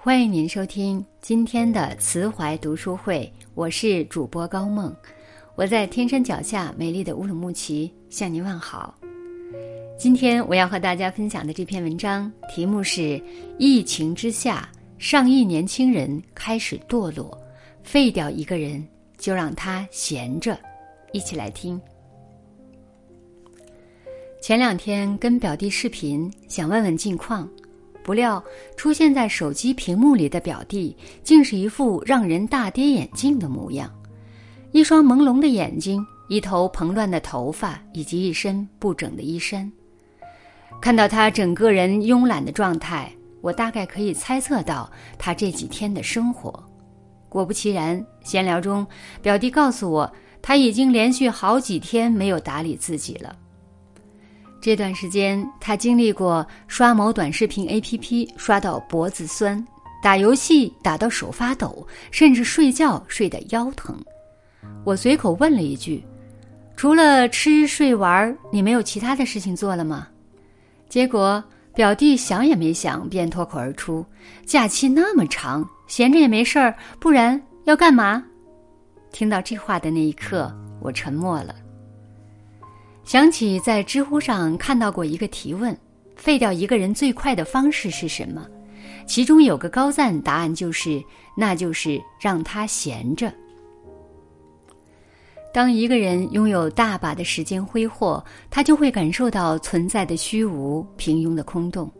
欢迎您收听今天的慈怀读书会，我是主播高梦，我在天山脚下美丽的乌鲁木齐向您问好。今天我要和大家分享的这篇文章题目是“疫情之下，上亿年轻人开始堕落，废掉一个人就让他闲着”，一起来听。前两天跟表弟视频，想问问近况。不料，出现在手机屏幕里的表弟，竟是一副让人大跌眼镜的模样：一双朦胧的眼睛，一头蓬乱的头发，以及一身不整的衣衫。看到他整个人慵懒的状态，我大概可以猜测到他这几天的生活。果不其然，闲聊中，表弟告诉我，他已经连续好几天没有打理自己了。这段时间，他经历过刷某短视频 APP 刷到脖子酸，打游戏打到手发抖，甚至睡觉睡得腰疼。我随口问了一句：“除了吃睡玩，你没有其他的事情做了吗？”结果表弟想也没想便脱口而出：“假期那么长，闲着也没事儿，不然要干嘛？”听到这话的那一刻，我沉默了。想起在知乎上看到过一个提问：“废掉一个人最快的方式是什么？”其中有个高赞答案就是：“那就是让他闲着。”当一个人拥有大把的时间挥霍，他就会感受到存在的虚无、平庸的空洞。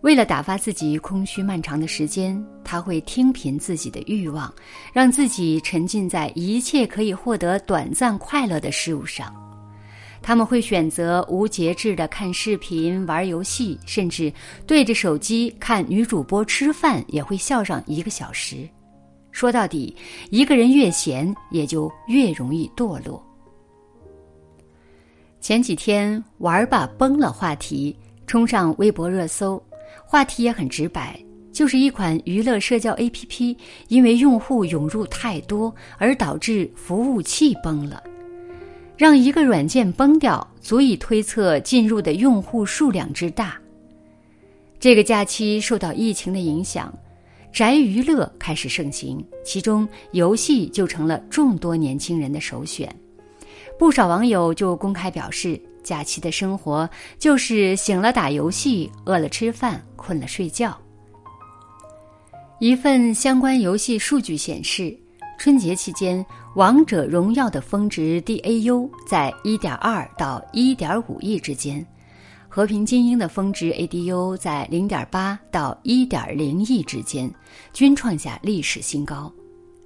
为了打发自己空虚漫长的时间，他会听凭自己的欲望，让自己沉浸在一切可以获得短暂快乐的事物上。他们会选择无节制的看视频、玩游戏，甚至对着手机看女主播吃饭也会笑上一个小时。说到底，一个人越闲，也就越容易堕落。前几天“玩吧崩了”话题冲上微博热搜，话题也很直白，就是一款娱乐社交 APP 因为用户涌入太多而导致服务器崩了。让一个软件崩掉，足以推测进入的用户数量之大。这个假期受到疫情的影响，宅娱乐开始盛行，其中游戏就成了众多年轻人的首选。不少网友就公开表示，假期的生活就是醒了打游戏，饿了吃饭，困了睡觉。一份相关游戏数据显示。春节期间，《王者荣耀》的峰值 DAU 在1.2到1.5亿之间，《和平精英》的峰值 ADU 在0.8到1.0亿之间，均创下历史新高。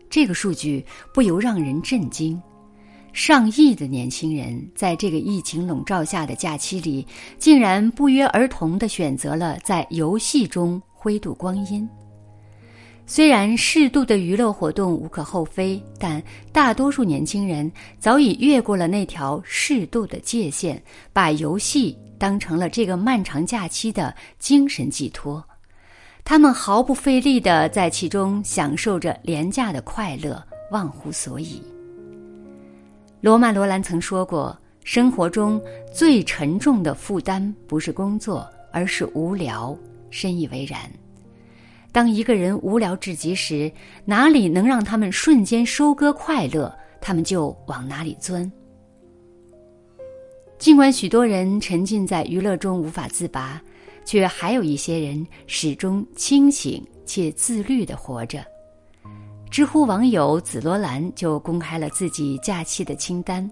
这个数据不由让人震惊：上亿的年轻人在这个疫情笼罩下的假期里，竟然不约而同地选择了在游戏中挥度光阴。虽然适度的娱乐活动无可厚非，但大多数年轻人早已越过了那条适度的界限，把游戏当成了这个漫长假期的精神寄托。他们毫不费力地在其中享受着廉价的快乐，忘乎所以。罗曼·罗兰曾说过：“生活中最沉重的负担不是工作，而是无聊。”深以为然。当一个人无聊至极时，哪里能让他们瞬间收割快乐，他们就往哪里钻。尽管许多人沉浸在娱乐中无法自拔，却还有一些人始终清醒且自律的活着。知乎网友紫罗兰就公开了自己假期的清单：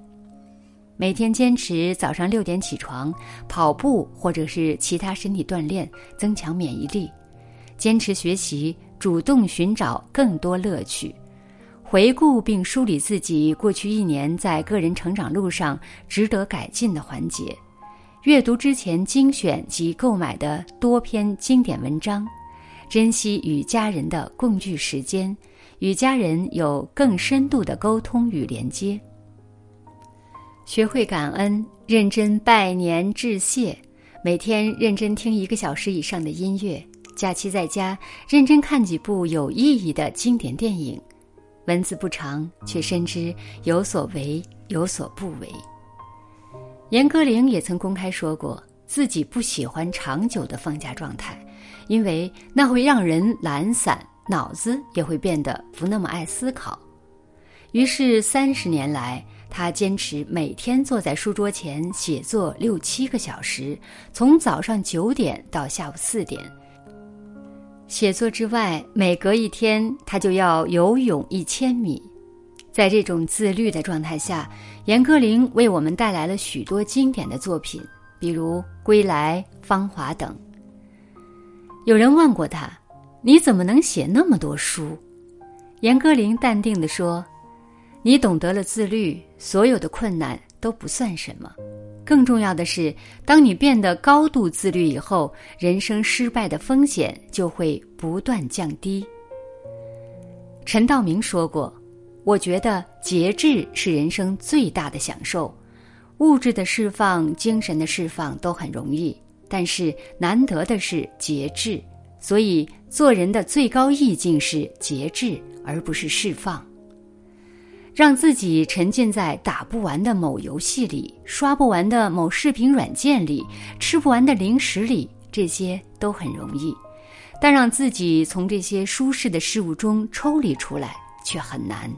每天坚持早上六点起床，跑步或者是其他身体锻炼，增强免疫力。坚持学习，主动寻找更多乐趣，回顾并梳理自己过去一年在个人成长路上值得改进的环节，阅读之前精选及购买的多篇经典文章，珍惜与家人的共聚时间，与家人有更深度的沟通与连接，学会感恩，认真拜年致谢，每天认真听一个小时以上的音乐。假期在家，认真看几部有意义的经典电影，文字不长，却深知有所为有所不为。严歌苓也曾公开说过，自己不喜欢长久的放假状态，因为那会让人懒散，脑子也会变得不那么爱思考。于是三十年来，他坚持每天坐在书桌前写作六七个小时，从早上九点到下午四点。写作之外，每隔一天他就要游泳一千米。在这种自律的状态下，严歌苓为我们带来了许多经典的作品，比如《归来》《芳华》等。有人问过他：“你怎么能写那么多书？”严歌苓淡定地说：“你懂得了自律，所有的困难都不算什么。更重要的是，当你变得高度自律以后，人生失败的风险就会不断降低。”陈道明说过。我觉得节制是人生最大的享受，物质的释放、精神的释放都很容易，但是难得的是节制。所以做人的最高意境是节制，而不是释放。让自己沉浸在打不完的某游戏里、刷不完的某视频软件里、吃不完的零食里，这些都很容易，但让自己从这些舒适的事物中抽离出来却很难。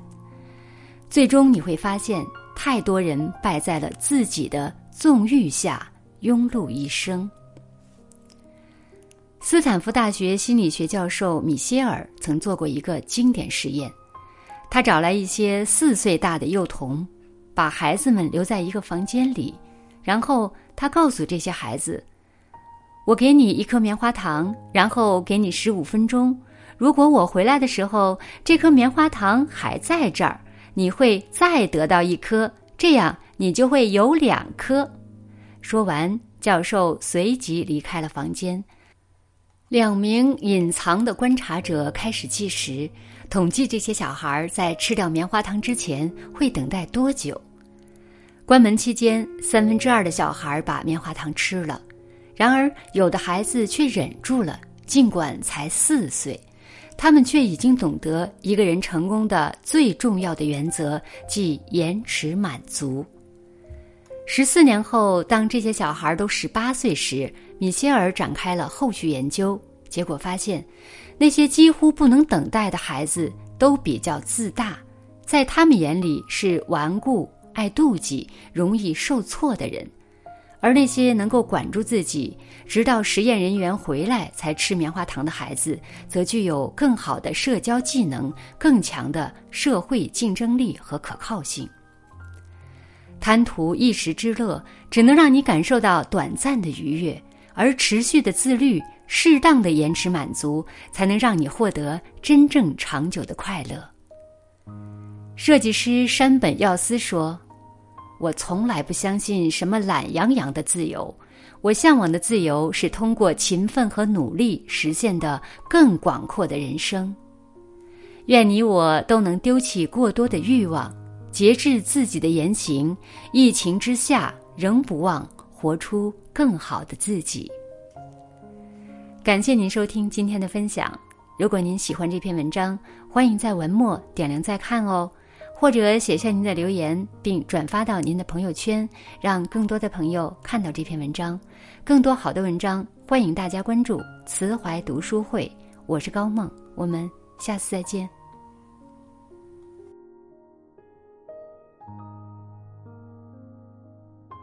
最终你会发现，太多人败在了自己的纵欲下，庸碌一生。斯坦福大学心理学教授米歇尔曾做过一个经典实验，他找来一些四岁大的幼童，把孩子们留在一个房间里，然后他告诉这些孩子：“我给你一颗棉花糖，然后给你十五分钟。如果我回来的时候，这颗棉花糖还在这儿。”你会再得到一颗，这样你就会有两颗。说完，教授随即离开了房间。两名隐藏的观察者开始计时，统计这些小孩在吃掉棉花糖之前会等待多久。关门期间，三分之二的小孩把棉花糖吃了，然而有的孩子却忍住了，尽管才四岁。他们却已经懂得一个人成功的最重要的原则，即延迟满足。十四年后，当这些小孩都十八岁时，米歇尔展开了后续研究，结果发现，那些几乎不能等待的孩子都比较自大，在他们眼里是顽固、爱妒忌、容易受挫的人。而那些能够管住自己，直到实验人员回来才吃棉花糖的孩子，则具有更好的社交技能、更强的社会竞争力和可靠性。贪图一时之乐，只能让你感受到短暂的愉悦；而持续的自律、适当的延迟满足，才能让你获得真正长久的快乐。设计师山本耀司说。我从来不相信什么懒洋洋的自由，我向往的自由是通过勤奋和努力实现的更广阔的人生。愿你我都能丢弃过多的欲望，节制自己的言行，疫情之下仍不忘活出更好的自己。感谢您收听今天的分享。如果您喜欢这篇文章，欢迎在文末点亮再看哦。或者写下您的留言，并转发到您的朋友圈，让更多的朋友看到这篇文章。更多好的文章，欢迎大家关注“慈怀读书会”。我是高梦，我们下次再见。